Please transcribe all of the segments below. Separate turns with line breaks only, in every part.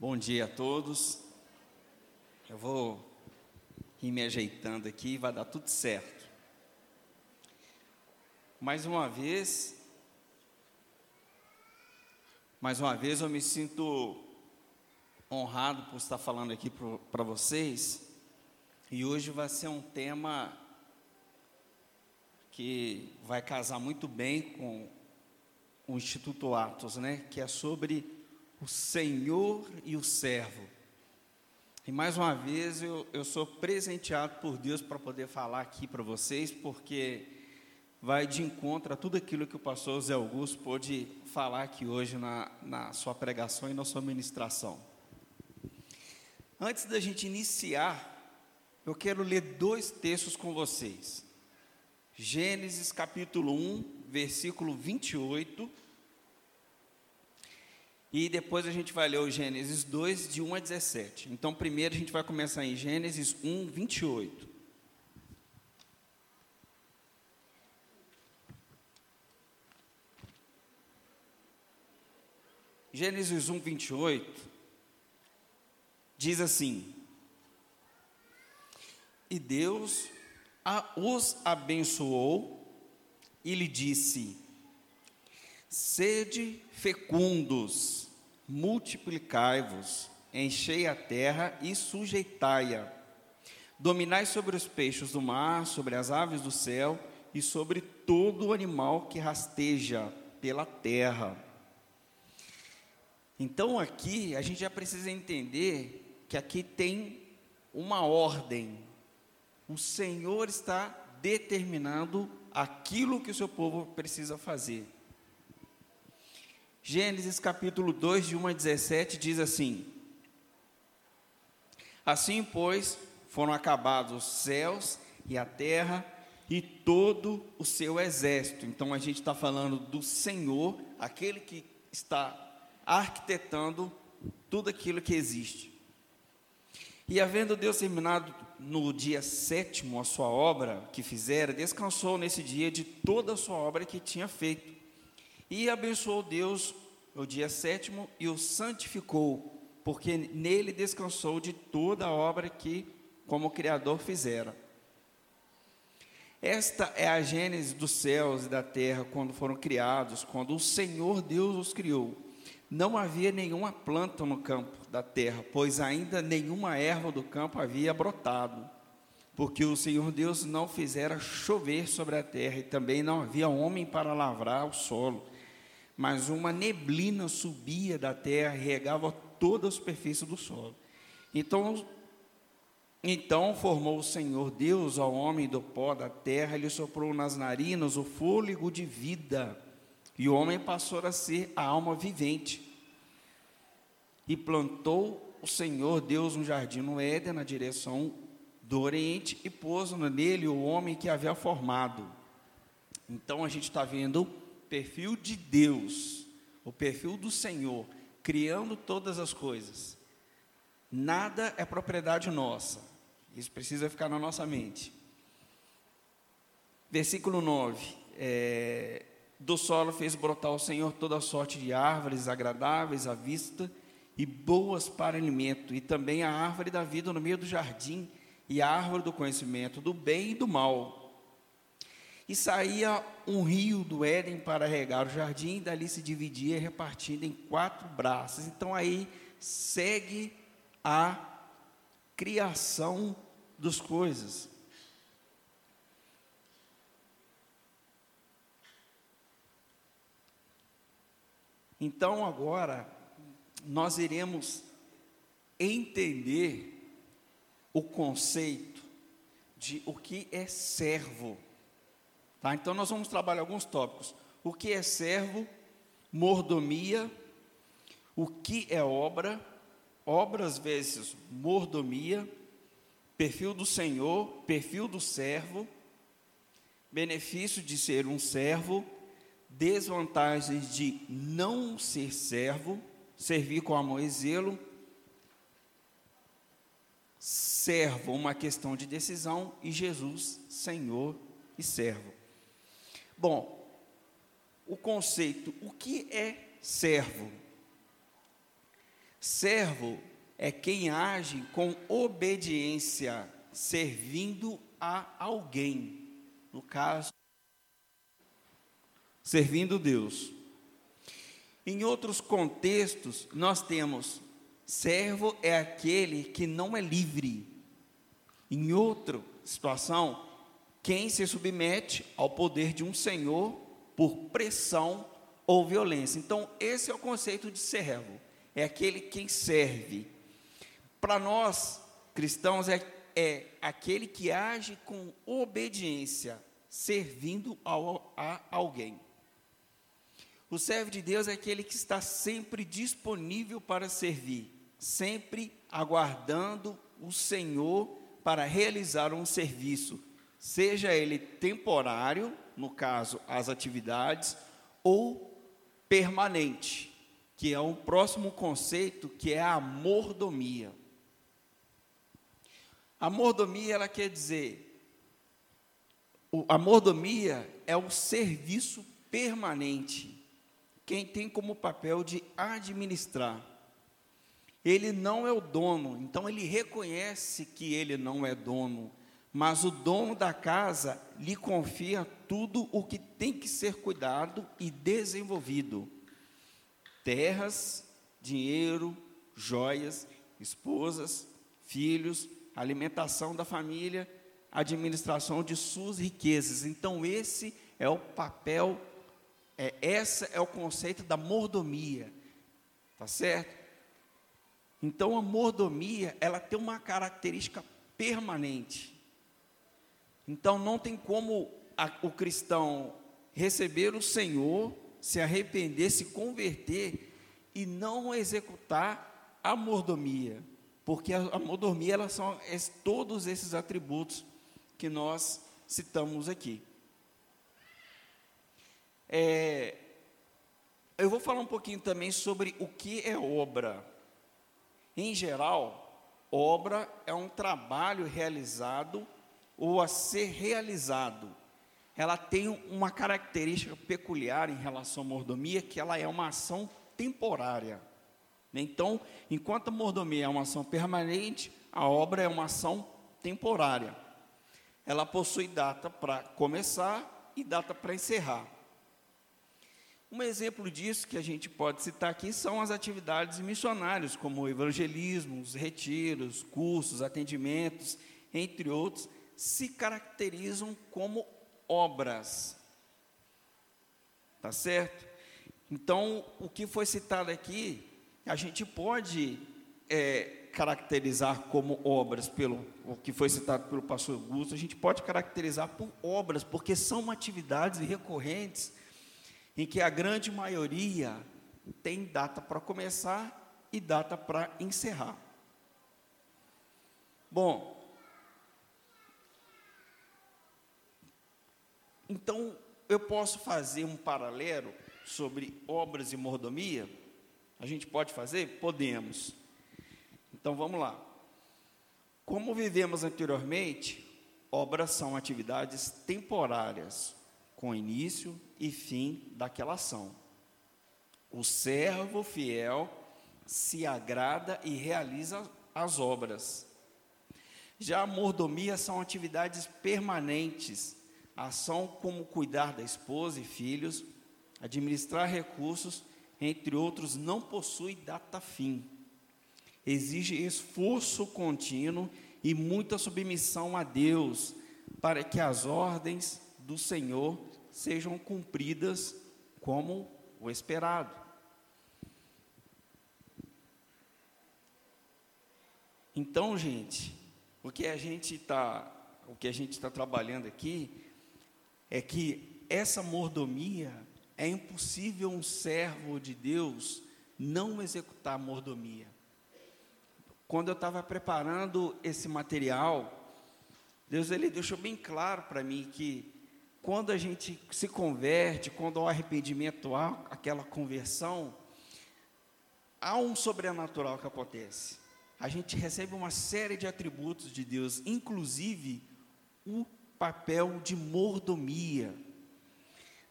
Bom dia a todos. Eu vou ir me ajeitando aqui, vai dar tudo certo. Mais uma vez, mais uma vez eu me sinto honrado por estar falando aqui para vocês. E hoje vai ser um tema que vai casar muito bem com o Instituto Atos, né? Que é sobre o Senhor e o servo. E mais uma vez eu, eu sou presenteado por Deus para poder falar aqui para vocês, porque vai de encontro a tudo aquilo que o pastor Zé Augusto pôde falar aqui hoje na, na sua pregação e na sua ministração. Antes da gente iniciar, eu quero ler dois textos com vocês. Gênesis capítulo 1, versículo 28 e depois a gente vai ler o Gênesis 2, de 1 a 17. Então, primeiro a gente vai começar em Gênesis 1, 28. Gênesis 1, 28 diz assim: E Deus os abençoou e lhe disse: Sede fecundos, multiplicai-vos, enchei a terra e sujeitai-a. Dominai sobre os peixes do mar, sobre as aves do céu e sobre todo animal que rasteja pela terra. Então aqui a gente já precisa entender que aqui tem uma ordem. O Senhor está determinando aquilo que o seu povo precisa fazer. Gênesis capítulo 2, de 1 a 17, diz assim: Assim, pois, foram acabados os céus e a terra e todo o seu exército. Então, a gente está falando do Senhor, aquele que está arquitetando tudo aquilo que existe. E havendo Deus terminado no dia sétimo a sua obra que fizera, descansou nesse dia de toda a sua obra que tinha feito. E abençoou Deus o dia sétimo e o santificou, porque nele descansou de toda a obra que, como Criador, fizera. Esta é a gênese dos céus e da terra quando foram criados, quando o Senhor Deus os criou. Não havia nenhuma planta no campo da terra, pois ainda nenhuma erva do campo havia brotado, porque o Senhor Deus não fizera chover sobre a terra, e também não havia homem para lavrar o solo mas uma neblina subia da terra e regava toda a superfície do solo. Então, então formou o Senhor Deus ao homem do pó da terra, e lhe soprou nas narinas o fôlego de vida, e o homem passou a ser a alma vivente. E plantou o Senhor Deus um jardim no Éden, na direção do Oriente, e pôs nele o homem que havia formado. Então a gente está vendo perfil de Deus, o perfil do Senhor, criando todas as coisas. Nada é propriedade nossa. Isso precisa ficar na nossa mente. Versículo 9. É, do solo fez brotar o Senhor toda sorte de árvores agradáveis à vista e boas para alimento, e também a árvore da vida no meio do jardim, e a árvore do conhecimento do bem e do mal. E saía um rio do Éden para regar o jardim, e dali se dividia, repartindo em quatro braços. Então aí segue a criação das coisas. Então agora nós iremos entender o conceito de o que é servo. Tá? Então nós vamos trabalhar alguns tópicos. O que é servo, mordomia, o que é obra, obras vezes mordomia, perfil do Senhor, perfil do servo, benefício de ser um servo, desvantagens de não ser servo, servir com amor e zelo, servo, uma questão de decisão, e Jesus, Senhor e servo. Bom, o conceito, o que é servo? Servo é quem age com obediência, servindo a alguém. No caso, servindo Deus. Em outros contextos, nós temos servo é aquele que não é livre. Em outra situação, quem se submete ao poder de um senhor por pressão ou violência. Então, esse é o conceito de servo. É aquele quem serve. Para nós, cristãos, é, é aquele que age com obediência, servindo ao, a alguém. O servo de Deus é aquele que está sempre disponível para servir, sempre aguardando o Senhor para realizar um serviço, seja ele temporário, no caso, as atividades, ou permanente, que é um próximo conceito que é a mordomia. A mordomia, ela quer dizer, a mordomia é o serviço permanente quem tem como papel de administrar. Ele não é o dono, então ele reconhece que ele não é dono, mas o dono da casa lhe confia tudo o que tem que ser cuidado e desenvolvido: terras, dinheiro, joias, esposas, filhos, alimentação da família, administração de suas riquezas. Então, esse é o papel é, esse é o conceito da mordomia, tá certo? Então a mordomia, ela tem uma característica permanente. Então não tem como a, o cristão receber o Senhor, se arrepender, se converter e não executar a mordomia, porque a, a mordomia ela são é, todos esses atributos que nós citamos aqui. É, eu vou falar um pouquinho também sobre o que é obra. Em geral, obra é um trabalho realizado ou a ser realizado. Ela tem uma característica peculiar em relação à mordomia, que ela é uma ação temporária. Então, enquanto a mordomia é uma ação permanente, a obra é uma ação temporária. Ela possui data para começar e data para encerrar. Um exemplo disso que a gente pode citar aqui são as atividades missionárias, como evangelismo, os retiros, cursos, atendimentos, entre outros, se caracterizam como obras. Tá certo? Então, o que foi citado aqui, a gente pode é, caracterizar como obras, pelo o que foi citado pelo pastor Augusto, a gente pode caracterizar por obras, porque são atividades recorrentes em que a grande maioria tem data para começar e data para encerrar. Bom, então eu posso fazer um paralelo sobre obras e mordomia? A gente pode fazer? Podemos. Então vamos lá. Como vivemos anteriormente, obras são atividades temporárias, com início e fim daquela ação. O servo fiel se agrada e realiza as obras. Já a mordomia são atividades permanentes, ação como cuidar da esposa e filhos, administrar recursos, entre outros, não possui data fim. Exige esforço contínuo e muita submissão a Deus, para que as ordens do Senhor sejam cumpridas como o esperado. Então, gente, o que a gente está, o que a gente está trabalhando aqui é que essa mordomia é impossível um servo de Deus não executar mordomia. Quando eu estava preparando esse material, Deus ele deixou bem claro para mim que quando a gente se converte, quando há arrependimento, há aquela conversão, há um sobrenatural que acontece. A gente recebe uma série de atributos de Deus, inclusive o papel de mordomia.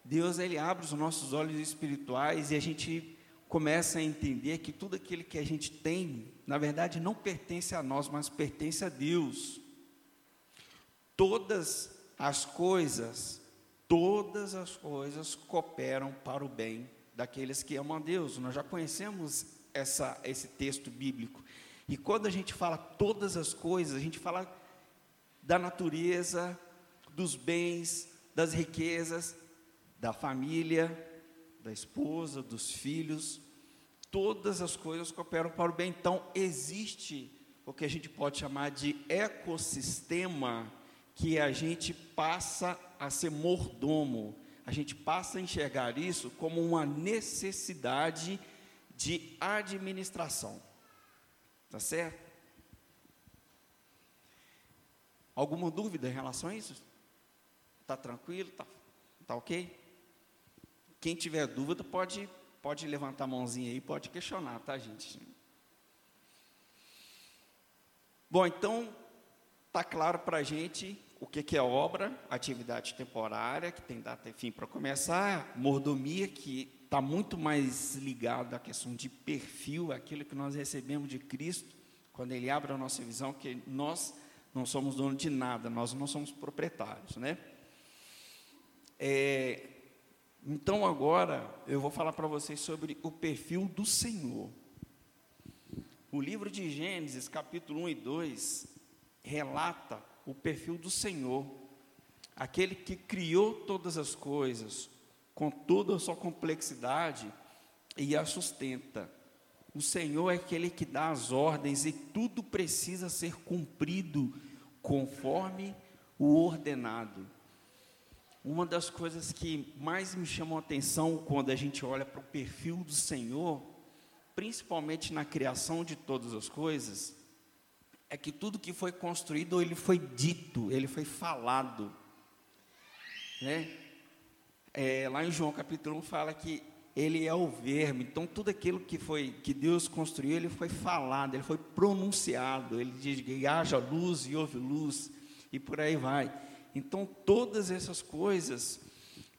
Deus ele abre os nossos olhos espirituais e a gente começa a entender que tudo aquilo que a gente tem, na verdade, não pertence a nós, mas pertence a Deus. Todas as coisas, todas as coisas cooperam para o bem daqueles que amam a Deus. Nós já conhecemos essa, esse texto bíblico. E quando a gente fala todas as coisas, a gente fala da natureza, dos bens, das riquezas, da família, da esposa, dos filhos, todas as coisas cooperam para o bem. Então, existe o que a gente pode chamar de ecossistema que a gente passa a ser mordomo, a gente passa a enxergar isso como uma necessidade de administração. Tá certo? Alguma dúvida em relação a isso? Tá tranquilo? Tá, tá ok? Quem tiver dúvida pode pode levantar a mãozinha aí, pode questionar, tá, gente? Bom, então tá claro para a gente o que, que é obra, atividade temporária, que tem data e fim para começar, mordomia, que está muito mais ligado à questão de perfil, aquilo que nós recebemos de Cristo, quando Ele abre a nossa visão, que nós não somos donos de nada, nós não somos proprietários, né? É, então agora eu vou falar para vocês sobre o perfil do Senhor. O livro de Gênesis, capítulo 1 e 2, relata o perfil do Senhor, aquele que criou todas as coisas, com toda a sua complexidade e a sustenta. O Senhor é aquele que dá as ordens e tudo precisa ser cumprido conforme o ordenado. Uma das coisas que mais me chamou a atenção quando a gente olha para o perfil do Senhor, principalmente na criação de todas as coisas, é que tudo que foi construído, ele foi dito, ele foi falado. Né? É, lá em João capítulo 1 fala que ele é o verme, então tudo aquilo que foi que Deus construiu, ele foi falado, ele foi pronunciado, ele diz que haja luz e houve luz, e por aí vai. Então todas essas coisas,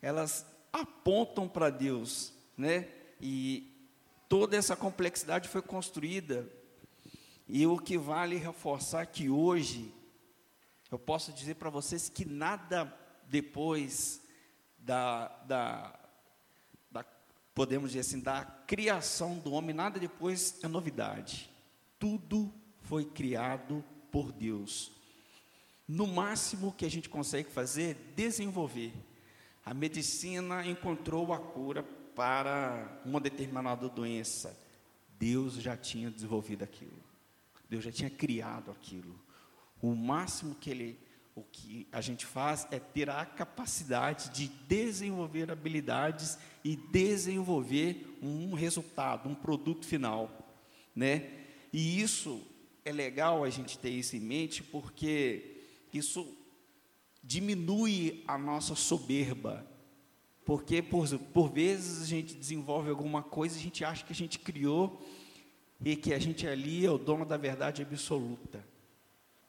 elas apontam para Deus, né? E toda essa complexidade foi construída e o que vale reforçar que hoje, eu posso dizer para vocês que nada depois da, da, da, podemos dizer assim, da criação do homem, nada depois é novidade. Tudo foi criado por Deus. No máximo que a gente consegue fazer, desenvolver. A medicina encontrou a cura para uma determinada doença. Deus já tinha desenvolvido aquilo. Deus já tinha criado aquilo. O máximo que ele, o que a gente faz é ter a capacidade de desenvolver habilidades e desenvolver um resultado, um produto final, né? E isso é legal a gente ter isso em mente porque isso diminui a nossa soberba. Porque por, por vezes a gente desenvolve alguma coisa e a gente acha que a gente criou e que a gente ali é o dono da verdade absoluta.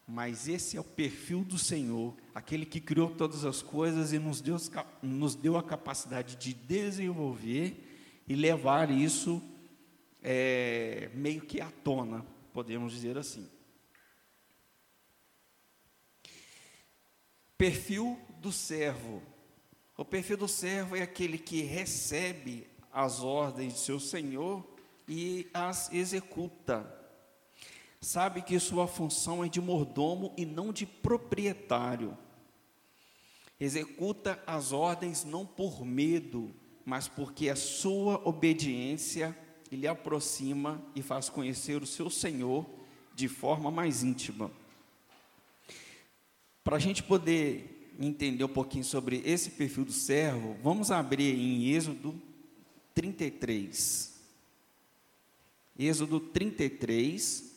Mas esse é o perfil do Senhor, aquele que criou todas as coisas e nos deu, nos deu a capacidade de desenvolver e levar isso é, meio que à tona, podemos dizer assim. Perfil do servo. O perfil do servo é aquele que recebe as ordens de seu senhor e as executa. Sabe que sua função é de mordomo e não de proprietário. Executa as ordens não por medo, mas porque a sua obediência lhe aproxima e faz conhecer o seu Senhor de forma mais íntima. Para a gente poder entender um pouquinho sobre esse perfil do servo, vamos abrir em Êxodo 33. Êxodo 33.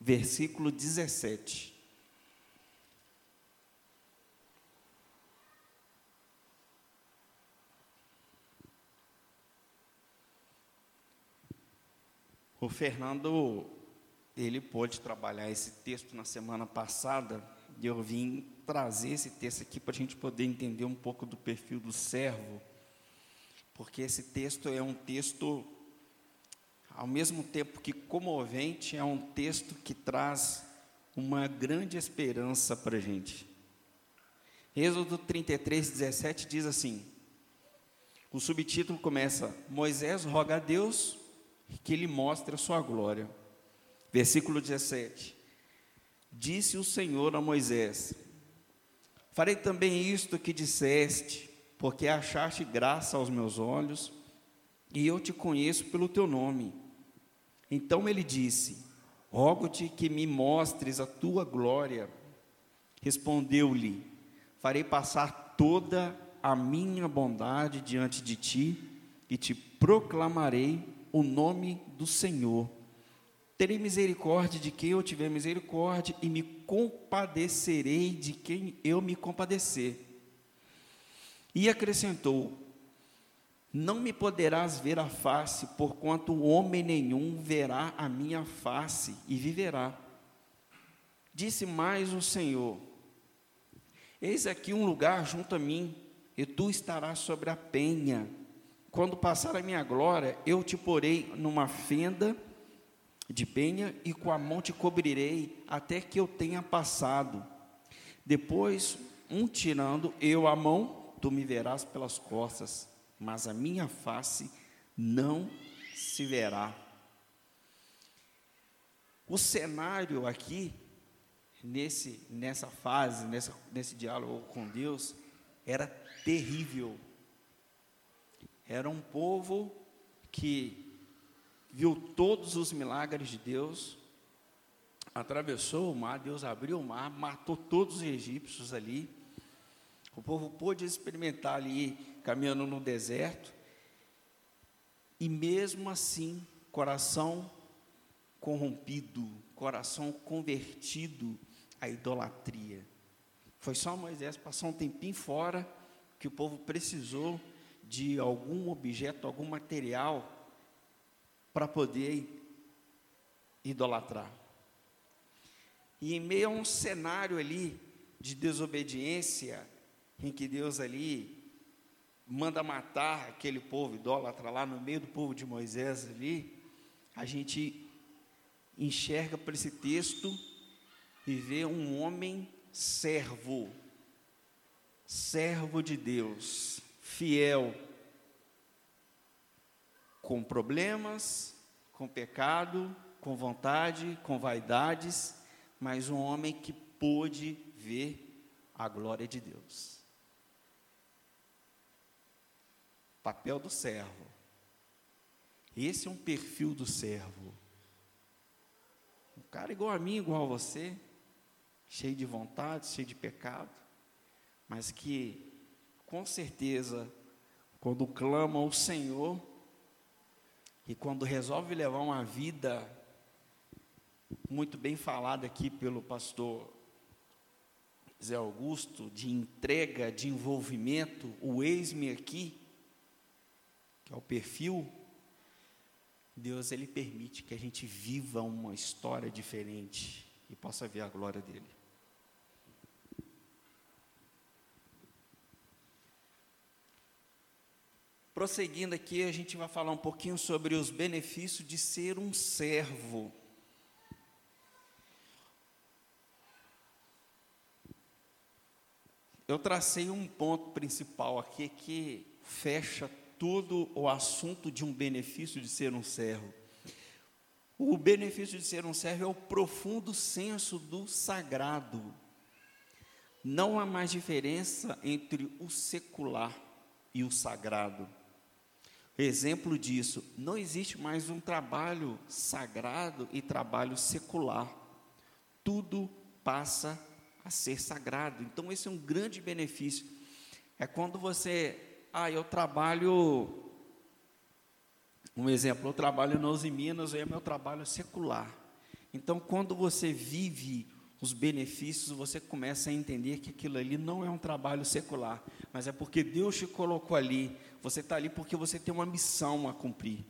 Versículo 17. O Fernando, ele pôde trabalhar esse texto na semana passada eu vim trazer esse texto aqui para a gente poder entender um pouco do perfil do servo, porque esse texto é um texto, ao mesmo tempo que comovente, é um texto que traz uma grande esperança para a gente. Êxodo 33, 17 diz assim: o subtítulo começa: Moisés roga a Deus que lhe mostre a sua glória. Versículo 17: Disse o Senhor a Moisés: Farei também isto que disseste, porque achaste graça aos meus olhos, e eu te conheço pelo teu nome. Então ele disse: Rogo-te que me mostres a tua glória. Respondeu-lhe: Farei passar toda a minha bondade diante de ti e te proclamarei o nome do Senhor. Terei misericórdia de quem eu tiver misericórdia e me compadecerei de quem eu me compadecer. E acrescentou: Não me poderás ver a face, porquanto homem nenhum verá a minha face e viverá. Disse mais o Senhor: Eis aqui um lugar junto a mim, e tu estarás sobre a penha. Quando passar a minha glória, eu te porei numa fenda de penha e com a mão te cobrirei até que eu tenha passado. Depois, um tirando eu a mão, tu me verás pelas costas, mas a minha face não se verá. O cenário aqui, nesse, nessa fase, nessa, nesse diálogo com Deus, era terrível. Era um povo que viu todos os milagres de Deus, atravessou o mar, Deus abriu o mar, matou todos os egípcios ali. O povo pôde experimentar ali, caminhando no deserto, e mesmo assim, coração corrompido, coração convertido à idolatria. Foi só Moisés passar um tempinho fora que o povo precisou de algum objeto, algum material para poder idolatrar. E em meio a um cenário ali de desobediência, em que Deus ali manda matar aquele povo idólatra lá no meio do povo de Moisés ali, a gente enxerga para esse texto e vê um homem servo, servo de Deus, fiel, com problemas, com pecado, com vontade, com vaidades, mas um homem que pôde ver a glória de Deus. Papel do servo. Esse é um perfil do servo. Um cara igual a mim, igual a você, cheio de vontade, cheio de pecado, mas que, com certeza, quando clama ao Senhor, e quando resolve levar uma vida, muito bem falada aqui pelo pastor Zé Augusto, de entrega, de envolvimento, o ex-me aqui, que é o perfil, Deus ele permite que a gente viva uma história diferente e possa ver a glória dele. Prosseguindo aqui, a gente vai falar um pouquinho sobre os benefícios de ser um servo. Eu tracei um ponto principal aqui que fecha todo o assunto de um benefício de ser um servo. O benefício de ser um servo é o profundo senso do sagrado. Não há mais diferença entre o secular e o sagrado. Exemplo disso, não existe mais um trabalho sagrado e trabalho secular. Tudo passa a ser sagrado. Então, esse é um grande benefício. É quando você, ah, eu trabalho, um exemplo, eu trabalho nos Minas, é meu trabalho secular. Então, quando você vive os benefícios, você começa a entender que aquilo ali não é um trabalho secular, mas é porque Deus te colocou ali. Você está ali porque você tem uma missão a cumprir.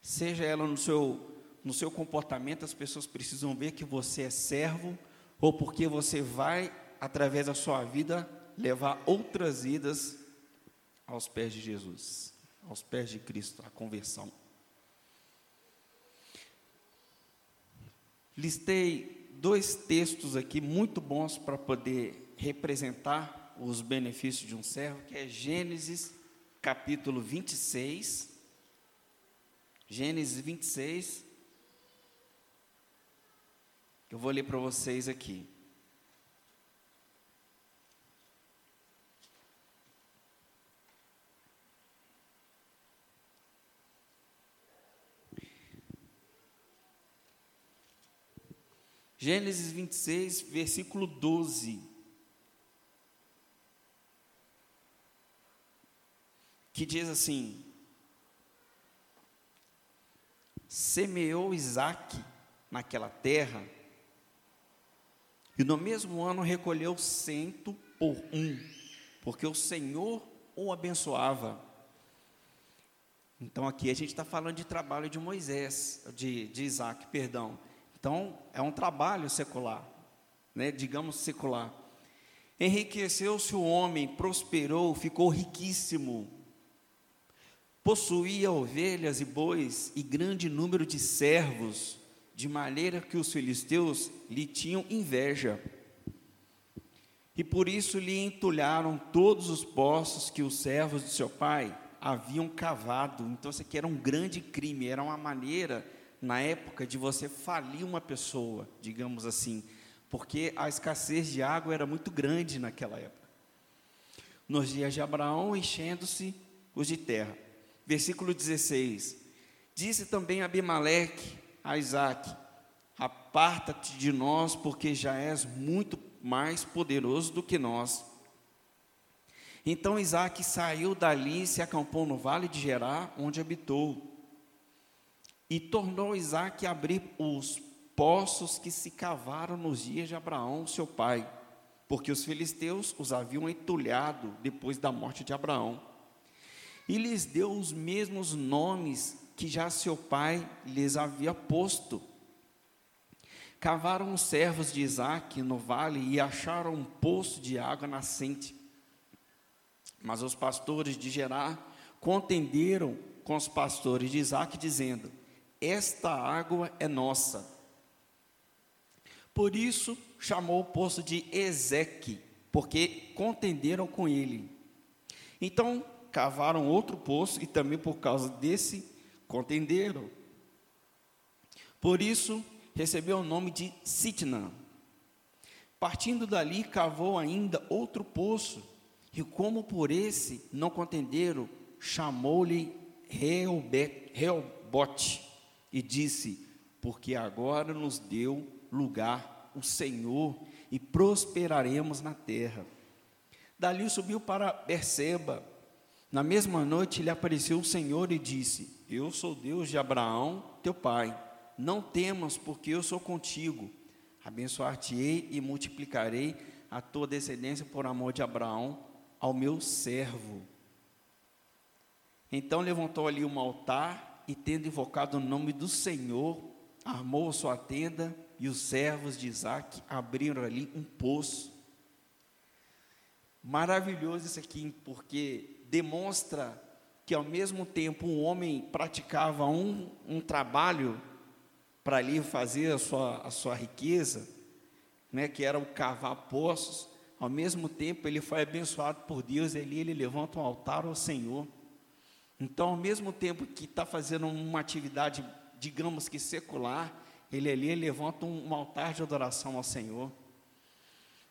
Seja ela no seu, no seu comportamento, as pessoas precisam ver que você é servo, ou porque você vai, através da sua vida, levar outras vidas aos pés de Jesus, aos pés de Cristo, a conversão. Listei dois textos aqui muito bons para poder representar os benefícios de um servo, que é Gênesis capítulo 26. Gênesis 26. Eu vou ler para vocês aqui. Gênesis 26, versículo 12. Que diz assim: Semeou Isaac naquela terra, e no mesmo ano recolheu cento por um, porque o Senhor o abençoava. Então aqui a gente está falando de trabalho de Moisés, de, de Isaac, perdão. Então, é um trabalho secular, né? digamos secular. Enriqueceu-se o homem, prosperou, ficou riquíssimo. Possuía ovelhas e bois e grande número de servos, de maneira que os filisteus lhe tinham inveja. E por isso lhe entulharam todos os poços que os servos de seu pai haviam cavado. Então, isso aqui era um grande crime, era uma maneira na época de você falir uma pessoa, digamos assim, porque a escassez de água era muito grande naquela época. Nos dias de Abraão, enchendo-se os de terra. Versículo 16: Disse também Abimeleque a Isaac: Aparta-te de nós, porque já és muito mais poderoso do que nós. Então Isaac saiu dali e se acampou no vale de Gerar, onde habitou. E tornou Isaac a abrir os poços que se cavaram nos dias de Abraão, seu pai, porque os filisteus os haviam entulhado depois da morte de Abraão. E lhes deu os mesmos nomes que já seu pai lhes havia posto. Cavaram os servos de Isaac no vale e acharam um poço de água nascente. Mas os pastores de Gerar contenderam com os pastores de Isaac, dizendo: esta água é nossa. Por isso chamou o poço de Ezeque, porque contenderam com ele. Então cavaram outro poço e também por causa desse contenderam. Por isso recebeu o nome de Sitna. Partindo dali, cavou ainda outro poço, e como por esse não contenderam, chamou-lhe Reobote e disse: Porque agora nos deu lugar o Senhor e prosperaremos na terra. Dali subiu para Berseba. Na mesma noite lhe apareceu o Senhor e disse: Eu sou Deus de Abraão, teu pai. Não temas, porque eu sou contigo. Abençoar-te-ei e multiplicarei a tua descendência por amor de Abraão, ao meu servo. Então levantou ali um altar e tendo invocado o nome do Senhor, armou sua tenda e os servos de Isaac abriram ali um poço. Maravilhoso isso aqui, porque demonstra que ao mesmo tempo um homem praticava um, um trabalho para ali fazer a sua, a sua riqueza, né, que era o cavar poços, ao mesmo tempo ele foi abençoado por Deus, e ali ele levanta um altar ao Senhor. Então, ao mesmo tempo que está fazendo uma atividade, digamos que secular, ele ali levanta um, um altar de adoração ao Senhor.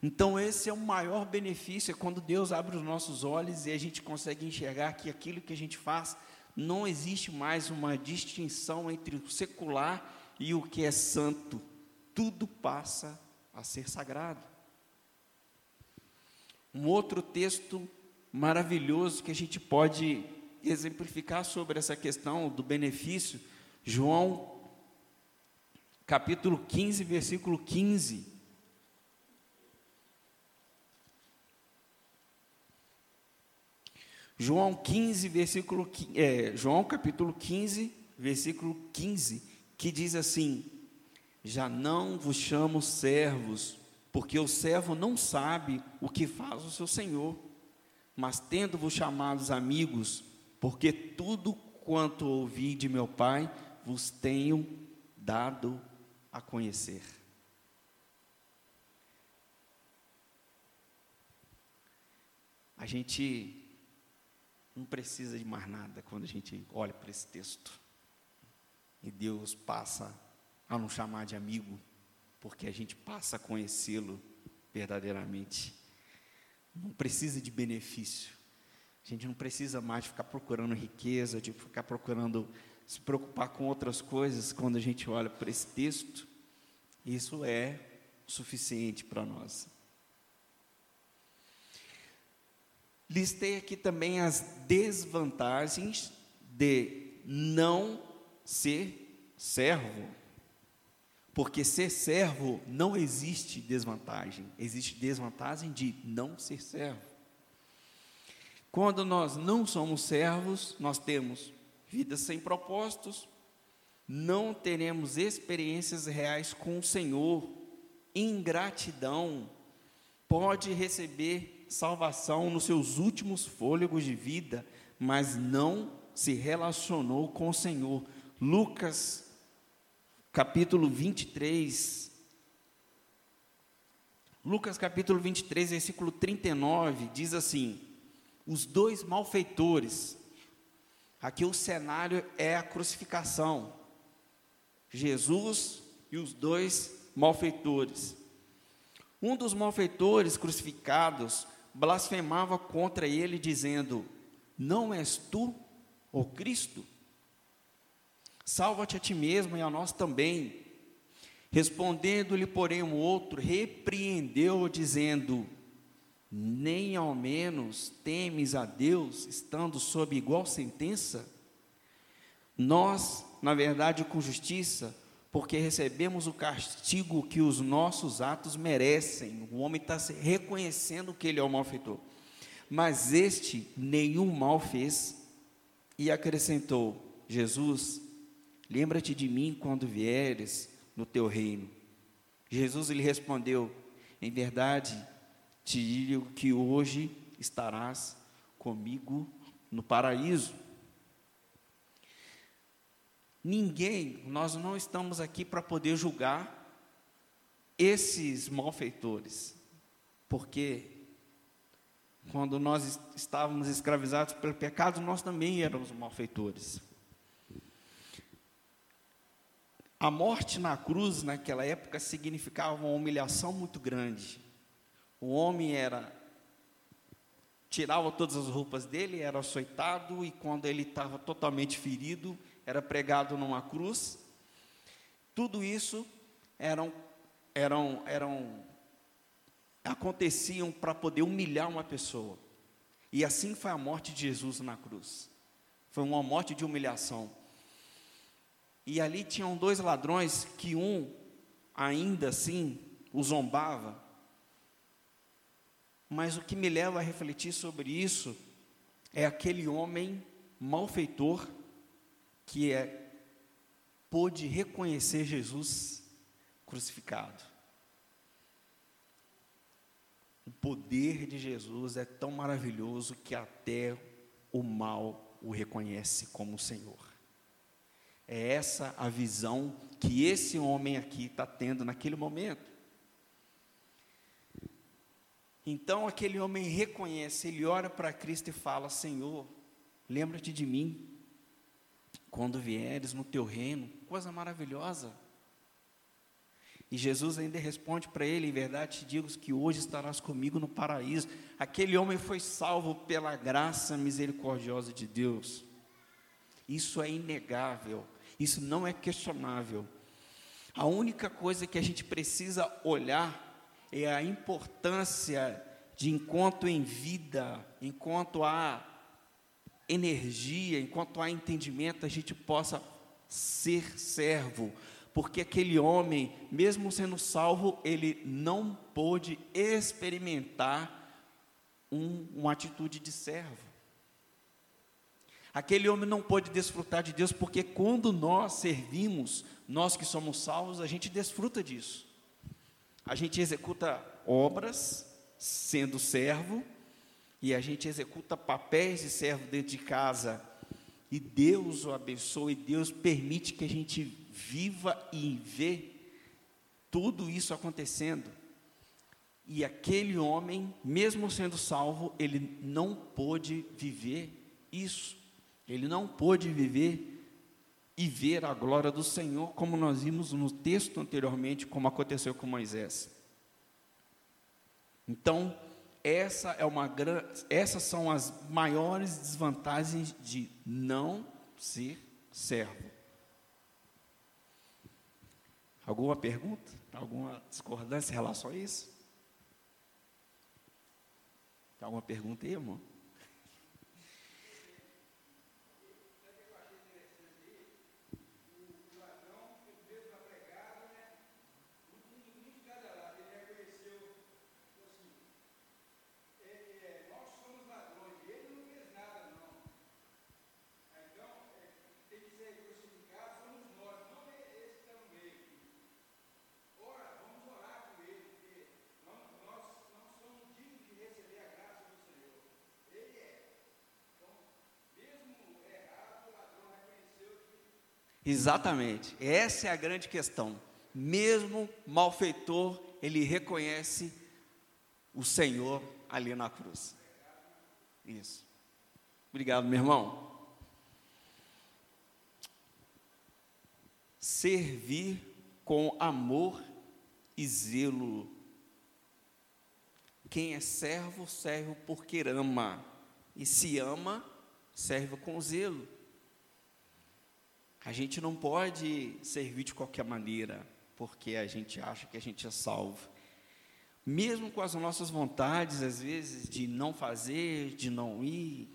Então, esse é o maior benefício, é quando Deus abre os nossos olhos e a gente consegue enxergar que aquilo que a gente faz não existe mais uma distinção entre o secular e o que é santo. Tudo passa a ser sagrado. Um outro texto maravilhoso que a gente pode exemplificar sobre essa questão do benefício, João capítulo 15, versículo 15. João 15, versículo é, João capítulo 15, versículo 15, que diz assim: Já não vos chamo servos, porque o servo não sabe o que faz o seu senhor. Mas tendo-vos chamados amigos, porque tudo quanto ouvi de meu Pai vos tenho dado a conhecer. A gente não precisa de mais nada quando a gente olha para esse texto. E Deus passa a nos chamar de amigo, porque a gente passa a conhecê-lo verdadeiramente. Não precisa de benefício. A gente não precisa mais ficar procurando riqueza, de ficar procurando se preocupar com outras coisas quando a gente olha para esse texto. Isso é suficiente para nós. Listei aqui também as desvantagens de não ser servo. Porque ser servo não existe desvantagem, existe desvantagem de não ser servo. Quando nós não somos servos, nós temos vidas sem propósitos, não teremos experiências reais com o Senhor, ingratidão, pode receber salvação nos seus últimos fôlegos de vida, mas não se relacionou com o Senhor. Lucas, capítulo 23. Lucas, capítulo 23, versículo 39, diz assim: Os dois malfeitores, aqui o cenário é a crucificação, Jesus e os dois malfeitores. Um dos malfeitores crucificados blasfemava contra ele, dizendo: Não és tu o Cristo? Salva-te a ti mesmo e a nós também. Respondendo-lhe, porém, o outro repreendeu, dizendo: Nem ao menos temes a Deus, estando sob igual sentença? Nós, na verdade, com justiça, porque recebemos o castigo que os nossos atos merecem. O homem está reconhecendo que ele é o malfeitor. Mas este nenhum mal fez e acrescentou: Jesus, lembra-te de mim quando vieres no teu reino. Jesus lhe respondeu: Em verdade, te digo que hoje estarás comigo no paraíso. Ninguém, nós não estamos aqui para poder julgar esses malfeitores, porque quando nós estávamos escravizados pelo pecado, nós também éramos malfeitores. A morte na cruz, naquela época, significava uma humilhação muito grande. O homem era tirava todas as roupas dele, era açoitado e quando ele estava totalmente ferido, era pregado numa cruz. Tudo isso eram, eram, eram aconteciam para poder humilhar uma pessoa. E assim foi a morte de Jesus na cruz. Foi uma morte de humilhação. E ali tinham dois ladrões que um ainda assim o zombava. Mas o que me leva a refletir sobre isso é aquele homem malfeitor que é pôde reconhecer Jesus crucificado. O poder de Jesus é tão maravilhoso que até o mal o reconhece como Senhor. É essa a visão que esse homem aqui está tendo naquele momento. Então aquele homem reconhece, ele olha para Cristo e fala: Senhor, lembra-te de mim quando vieres no teu reino, coisa maravilhosa. E Jesus ainda responde para ele: Em verdade te digo que hoje estarás comigo no paraíso. Aquele homem foi salvo pela graça misericordiosa de Deus. Isso é inegável, isso não é questionável. A única coisa que a gente precisa olhar é a importância de enquanto em vida, enquanto há energia, enquanto há entendimento, a gente possa ser servo, porque aquele homem, mesmo sendo salvo, ele não pôde experimentar um, uma atitude de servo. Aquele homem não pôde desfrutar de Deus, porque quando nós servimos, nós que somos salvos, a gente desfruta disso. A gente executa obras sendo servo, e a gente executa papéis de servo dentro de casa, e Deus o abençoa, e Deus permite que a gente viva e vê tudo isso acontecendo. E aquele homem, mesmo sendo salvo, ele não pôde viver isso. Ele não pôde viver e ver a glória do Senhor, como nós vimos no texto anteriormente, como aconteceu com Moisés. Então, essa é uma essas são as maiores desvantagens de não ser servo. Alguma pergunta? Alguma discordância em relação a isso? Tem alguma pergunta aí, irmão? Exatamente, essa é a grande questão. Mesmo malfeitor, ele reconhece o Senhor ali na cruz. Isso. Obrigado, meu irmão. Servir com amor e zelo. Quem é servo, serve porque ama. E se ama, serve com zelo. A gente não pode servir de qualquer maneira, porque a gente acha que a gente é salvo. Mesmo com as nossas vontades, às vezes, de não fazer, de não ir,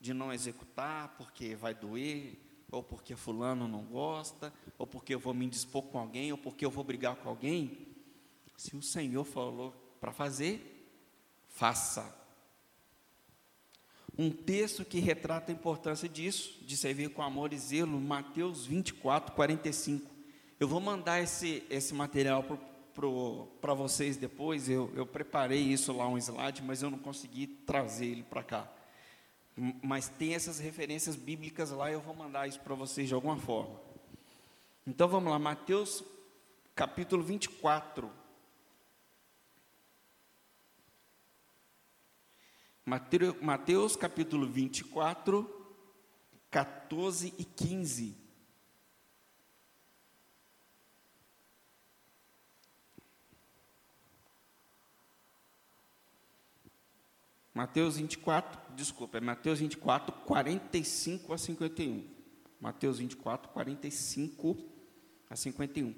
de não executar, porque vai doer, ou porque fulano não gosta, ou porque eu vou me indispor com alguém, ou porque eu vou brigar com alguém. Se o Senhor falou para fazer, faça um texto que retrata a importância disso, de servir com amor e zelo, Mateus 24, 45. Eu vou mandar esse, esse material para vocês depois, eu, eu preparei isso lá, um slide, mas eu não consegui trazer ele para cá. Mas tem essas referências bíblicas lá, eu vou mandar isso para vocês de alguma forma. Então vamos lá, Mateus capítulo 24, Mateus capítulo 24, 14 e 15. Mateus 24, desculpa, é Mateus 24, 45 a 51. Mateus 24, 45 a 51.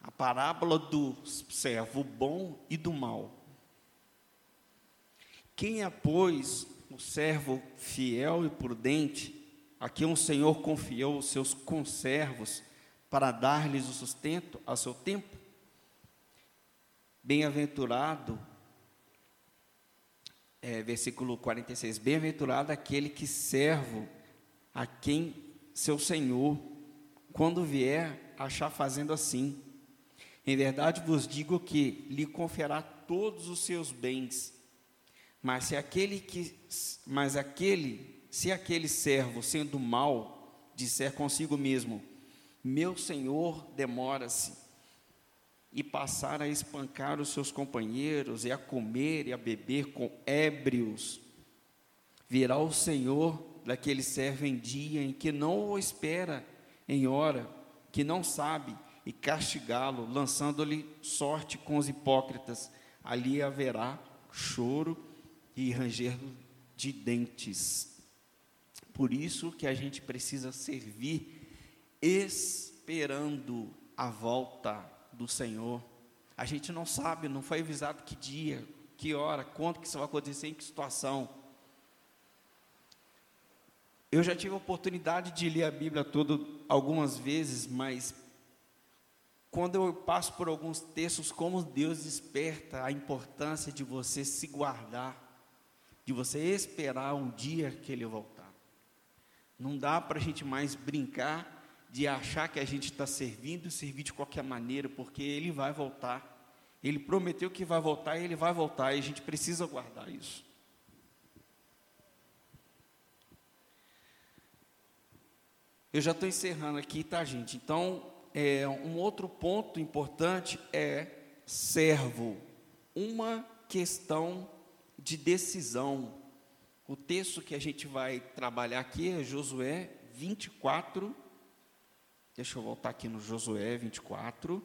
A parábola do servo bom e do mal. Quem é, pois, o servo fiel e prudente, a quem o Senhor confiou os seus conservos para dar-lhes o sustento a seu tempo? Bem-aventurado, é, versículo 46, bem-aventurado aquele que servo a quem seu Senhor, quando vier, achar fazendo assim. Em verdade vos digo que lhe confiará todos os seus bens mas se aquele que, mas aquele, se aquele servo sendo mal disser consigo mesmo, meu senhor demora-se e passar a espancar os seus companheiros e a comer e a beber com ébrios, virá o Senhor daquele servo em dia em que não o espera, em hora que não sabe, e castigá-lo, lançando-lhe sorte com os hipócritas. Ali haverá choro e ranger de dentes. Por isso que a gente precisa servir esperando a volta do Senhor. A gente não sabe, não foi avisado que dia, que hora, quando que isso vai acontecer, em que situação. Eu já tive a oportunidade de ler a Bíblia toda algumas vezes, mas quando eu passo por alguns textos, como Deus desperta a importância de você se guardar de você esperar o dia que ele voltar. Não dá para a gente mais brincar de achar que a gente está servindo e servir de qualquer maneira, porque ele vai voltar. Ele prometeu que vai voltar e ele vai voltar, e a gente precisa guardar isso. Eu já estou encerrando aqui, tá, gente? Então, é, um outro ponto importante é servo. Uma questão de decisão. O texto que a gente vai trabalhar aqui é Josué 24. Deixa eu voltar aqui no Josué 24.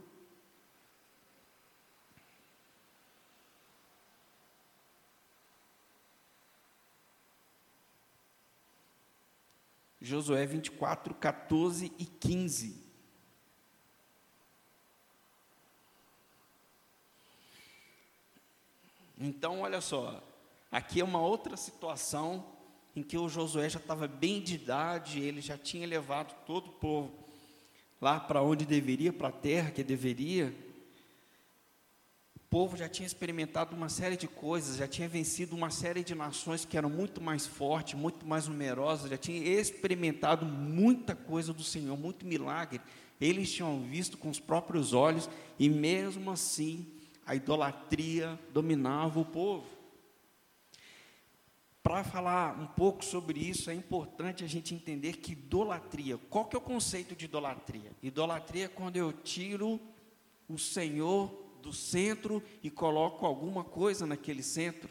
Josué 24, 14 e 15. Então, olha só, aqui é uma outra situação em que o Josué já estava bem de idade, ele já tinha levado todo o povo lá para onde deveria, para a terra que deveria, povo já tinha experimentado uma série de coisas, já tinha vencido uma série de nações que eram muito mais fortes, muito mais numerosas, já tinha experimentado muita coisa do Senhor, muito milagre. Eles tinham visto com os próprios olhos e mesmo assim a idolatria dominava o povo. Para falar um pouco sobre isso, é importante a gente entender que idolatria, qual que é o conceito de idolatria? Idolatria é quando eu tiro o Senhor do centro e coloco alguma coisa naquele centro.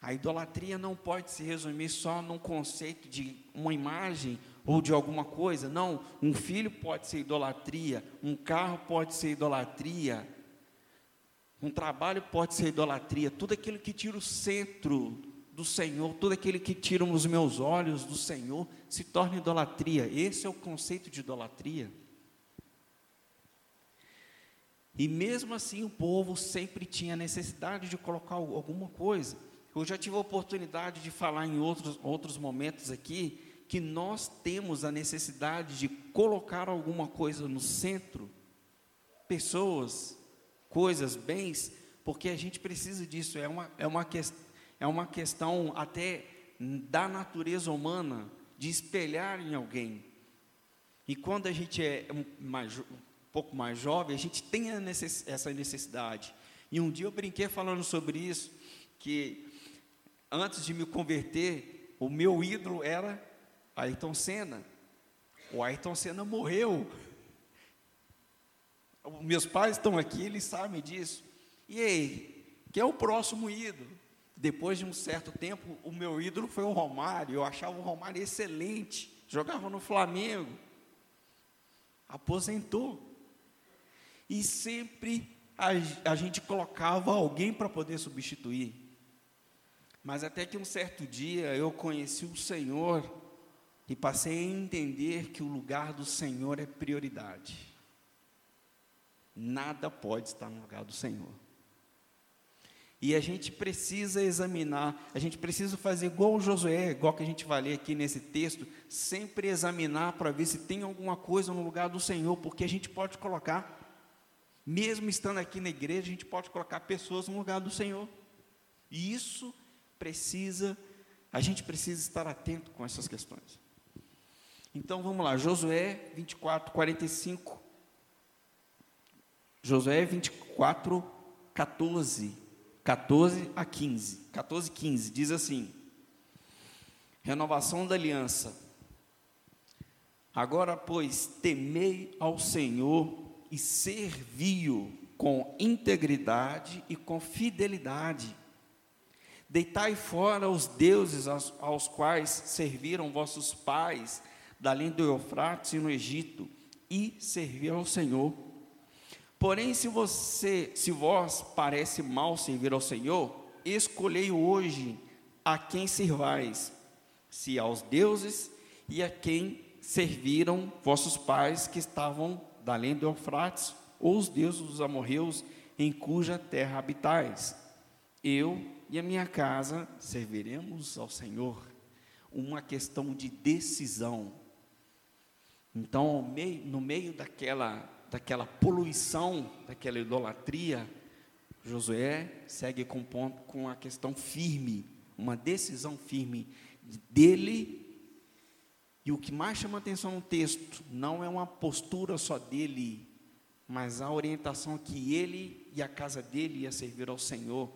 A idolatria não pode se resumir só num conceito de uma imagem ou de alguma coisa. Não, um filho pode ser idolatria, um carro pode ser idolatria, um trabalho pode ser idolatria. Tudo aquilo que tira o centro do Senhor, tudo aquilo que tira os meus olhos do Senhor, se torna idolatria. Esse é o conceito de idolatria. E mesmo assim o povo sempre tinha necessidade de colocar alguma coisa. Eu já tive a oportunidade de falar em outros, outros momentos aqui que nós temos a necessidade de colocar alguma coisa no centro, pessoas, coisas, bens, porque a gente precisa disso, é uma, é uma, que, é uma questão até da natureza humana de espelhar em alguém. E quando a gente é mais, pouco mais jovem, a gente tem necess, essa necessidade. E um dia eu brinquei falando sobre isso, que antes de me converter, o meu ídolo era Ayrton Senna. O Ayrton Senna morreu. Meus pais estão aqui, eles sabem disso. E aí, quem é o próximo ídolo? Depois de um certo tempo, o meu ídolo foi o Romário. Eu achava o Romário excelente. Jogava no Flamengo. Aposentou. E sempre a, a gente colocava alguém para poder substituir. Mas até que um certo dia eu conheci o Senhor e passei a entender que o lugar do Senhor é prioridade. Nada pode estar no lugar do Senhor. E a gente precisa examinar, a gente precisa fazer igual o Josué, igual que a gente vai ler aqui nesse texto, sempre examinar para ver se tem alguma coisa no lugar do Senhor, porque a gente pode colocar. Mesmo estando aqui na igreja, a gente pode colocar pessoas no lugar do Senhor. E isso precisa, a gente precisa estar atento com essas questões. Então vamos lá, Josué 24, 45. Josué 24, 14. 14 a 15. 14, 15. Diz assim: Renovação da aliança. Agora, pois, temei ao Senhor e serviu com integridade e com fidelidade. Deitai fora os deuses aos, aos quais serviram vossos pais, da além do Eufrates e no Egito, e servir ao Senhor. Porém, se você, se vós parece mal servir ao Senhor, escolhei hoje a quem servais, se aos deuses e a quem serviram vossos pais que estavam da além do Eufrates, ou os deuses dos amorreus em cuja terra habitais. Eu e a minha casa serviremos ao Senhor. Uma questão de decisão. Então, no meio daquela, daquela poluição, daquela idolatria, Josué segue com, com a questão firme, uma decisão firme dele e o que mais chama atenção no texto não é uma postura só dele, mas a orientação que ele e a casa dele ia servir ao Senhor.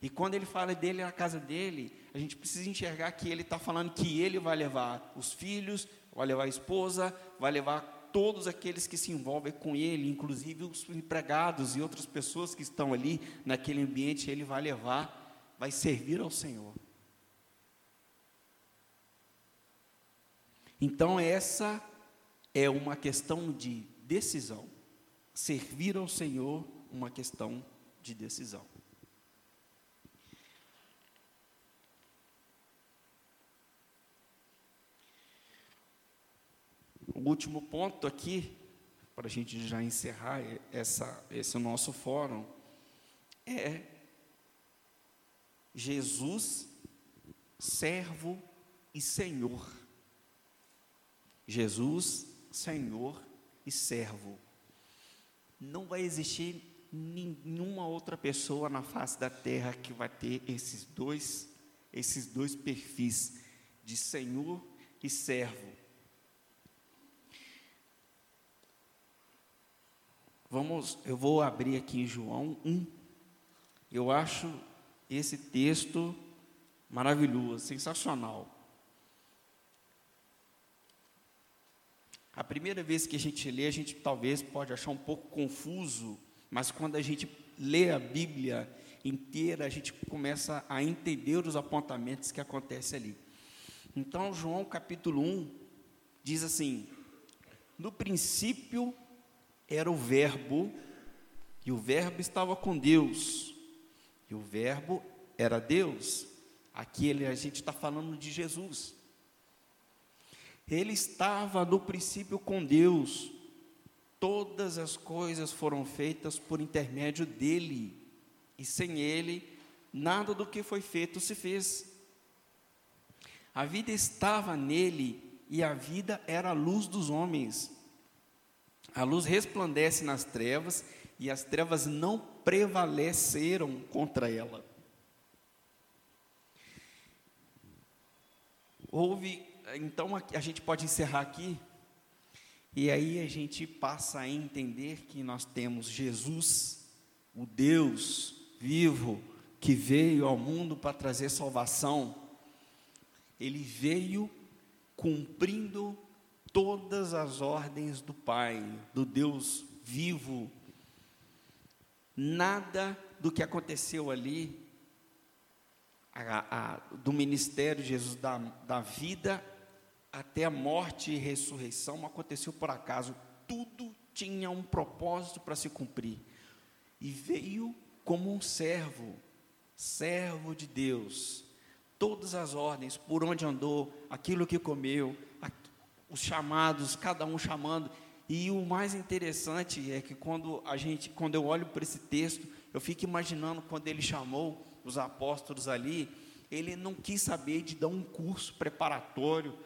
E quando ele fala dele e a casa dele, a gente precisa enxergar que ele está falando que ele vai levar os filhos, vai levar a esposa, vai levar todos aqueles que se envolvem com ele, inclusive os empregados e outras pessoas que estão ali naquele ambiente, ele vai levar, vai servir ao Senhor. Então, essa é uma questão de decisão. Servir ao Senhor, uma questão de decisão. O último ponto aqui, para a gente já encerrar essa, esse nosso fórum, é Jesus, servo e Senhor. Jesus, Senhor e servo. Não vai existir nenhuma outra pessoa na face da terra que vai ter esses dois, esses dois perfis de Senhor e servo. Vamos, eu vou abrir aqui em João 1. Eu acho esse texto maravilhoso, sensacional. A primeira vez que a gente lê, a gente talvez pode achar um pouco confuso, mas quando a gente lê a Bíblia inteira, a gente começa a entender os apontamentos que acontecem ali. Então, João capítulo 1 diz assim: No princípio era o Verbo, e o Verbo estava com Deus, e o Verbo era Deus. Aqui ele, a gente está falando de Jesus. Ele estava no princípio com Deus. Todas as coisas foram feitas por intermédio dele. E sem ele, nada do que foi feito se fez. A vida estava nele e a vida era a luz dos homens. A luz resplandece nas trevas e as trevas não prevaleceram contra ela. Houve então a gente pode encerrar aqui, e aí a gente passa a entender que nós temos Jesus, o Deus vivo, que veio ao mundo para trazer salvação. Ele veio cumprindo todas as ordens do Pai, do Deus vivo. Nada do que aconteceu ali, a, a, do ministério de Jesus, da, da vida até a morte e ressurreição aconteceu por acaso. Tudo tinha um propósito para se cumprir. E veio como um servo, servo de Deus. Todas as ordens, por onde andou, aquilo que comeu, os chamados, cada um chamando. E o mais interessante é que quando a gente, quando eu olho para esse texto, eu fico imaginando quando ele chamou os apóstolos ali, ele não quis saber de dar um curso preparatório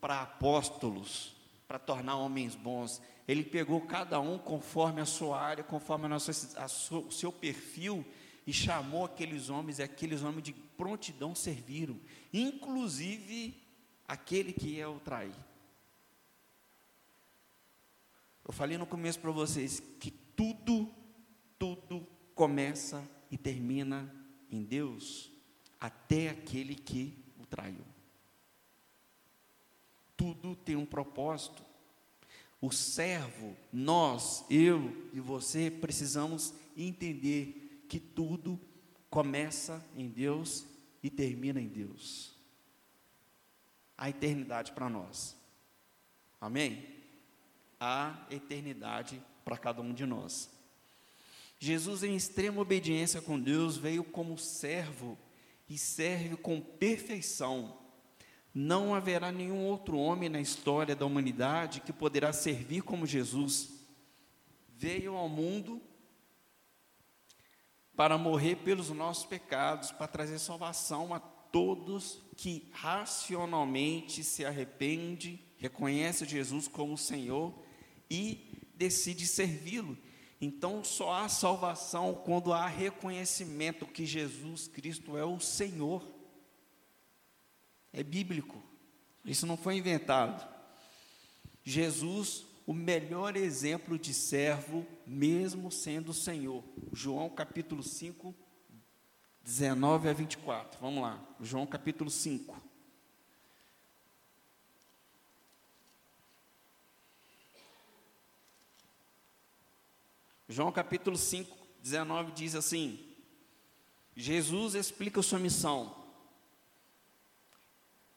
para apóstolos, para tornar homens bons. Ele pegou cada um conforme a sua área, conforme a nossa, a sua, o seu perfil, e chamou aqueles homens, e aqueles homens de prontidão serviram, inclusive aquele que ia o trair. Eu falei no começo para vocês que tudo, tudo começa e termina em Deus, até aquele que o traiu tudo tem um propósito. O servo, nós, eu e você, precisamos entender que tudo começa em Deus e termina em Deus. A eternidade para nós. Amém? A eternidade para cada um de nós. Jesus, em extrema obediência com Deus, veio como servo e serve com perfeição não haverá nenhum outro homem na história da humanidade que poderá servir como Jesus. Veio ao mundo para morrer pelos nossos pecados, para trazer salvação a todos que racionalmente se arrepende, reconhece Jesus como Senhor e decide servi-lo. Então só há salvação quando há reconhecimento que Jesus Cristo é o Senhor. É bíblico. Isso não foi inventado. Jesus o melhor exemplo de servo, mesmo sendo Senhor. João capítulo 5, 19 a 24. Vamos lá, João capítulo 5. João capítulo 5, 19 diz assim: Jesus explica sua missão.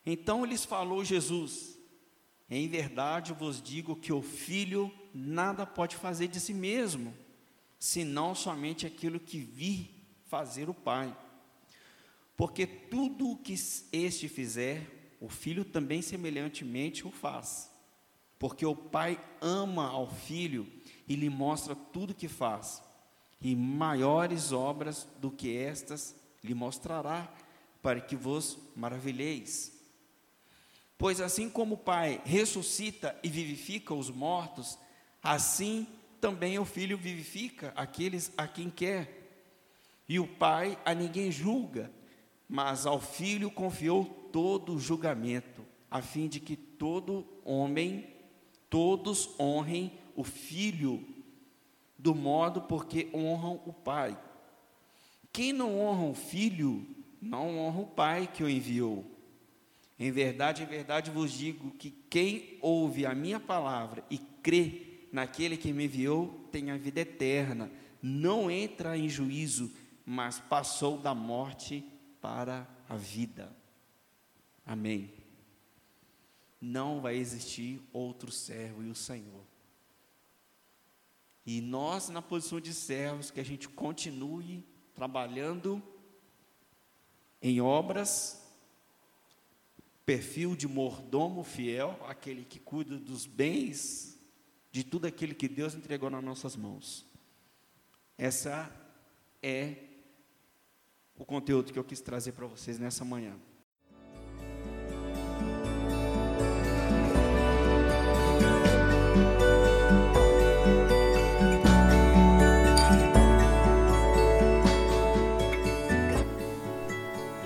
Então lhes falou Jesus: Em verdade vos digo que o filho nada pode fazer de si mesmo, senão somente aquilo que vi fazer o Pai. Porque tudo o que este fizer, o filho também semelhantemente o faz. Porque o Pai ama ao filho e lhe mostra tudo o que faz. E maiores obras do que estas lhe mostrará, para que vos maravilheis. Pois assim como o Pai ressuscita e vivifica os mortos, assim também o Filho vivifica aqueles a quem quer. E o Pai a ninguém julga, mas ao Filho confiou todo o julgamento, a fim de que todo homem, todos honrem o Filho do modo porque honram o Pai. Quem não honra o Filho, não honra o Pai que o enviou. Em verdade, em verdade vos digo que quem ouve a minha palavra e crê naquele que me enviou tem a vida eterna, não entra em juízo, mas passou da morte para a vida. Amém. Não vai existir outro servo e o Senhor. E nós, na posição de servos, que a gente continue trabalhando em obras, perfil de mordomo fiel, aquele que cuida dos bens, de tudo aquilo que Deus entregou nas nossas mãos. Essa é o conteúdo que eu quis trazer para vocês nessa manhã.